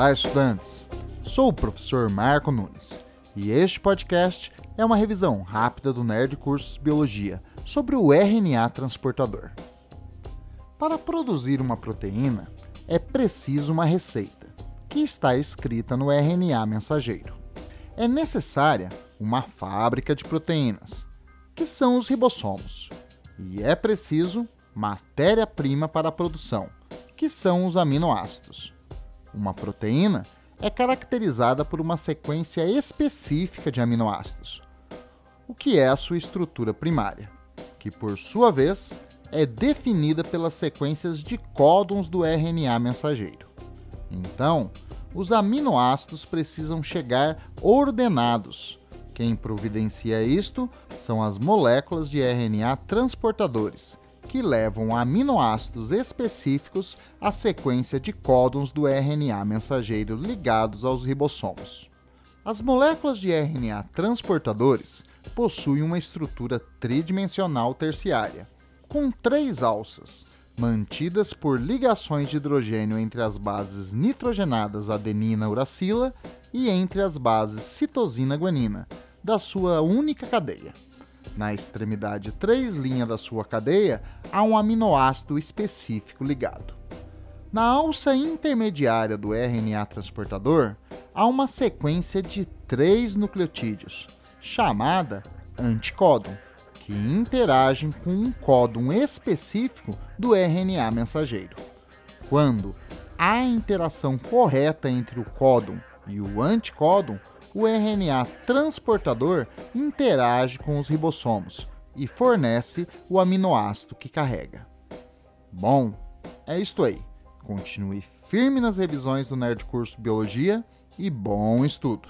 Olá, estudantes! Sou o professor Marco Nunes e este podcast é uma revisão rápida do Nerd Cursos Biologia sobre o RNA transportador. Para produzir uma proteína, é preciso uma receita, que está escrita no RNA mensageiro. É necessária uma fábrica de proteínas, que são os ribossomos, e é preciso matéria-prima para a produção, que são os aminoácidos. Uma proteína é caracterizada por uma sequência específica de aminoácidos, o que é a sua estrutura primária, que por sua vez é definida pelas sequências de códons do RNA mensageiro. Então, os aminoácidos precisam chegar ordenados. Quem providencia isto são as moléculas de RNA transportadores, que levam aminoácidos específicos à sequência de códons do RNA mensageiro ligados aos ribossomos. As moléculas de RNA transportadores possuem uma estrutura tridimensional terciária com três alças, mantidas por ligações de hidrogênio entre as bases nitrogenadas adenina-uracila e entre as bases citosina-guanina, da sua única cadeia. Na extremidade 3' da sua cadeia, há um aminoácido específico ligado. Na alça intermediária do RNA transportador, há uma sequência de três nucleotídeos, chamada anticódon que interagem com um códon específico do RNA mensageiro. Quando há interação correta entre o códon e o anticódon, o RNA transportador interage com os ribossomos e fornece o aminoácido que carrega. Bom, é isto aí. Continue firme nas revisões do Nerd Curso Biologia e bom estudo!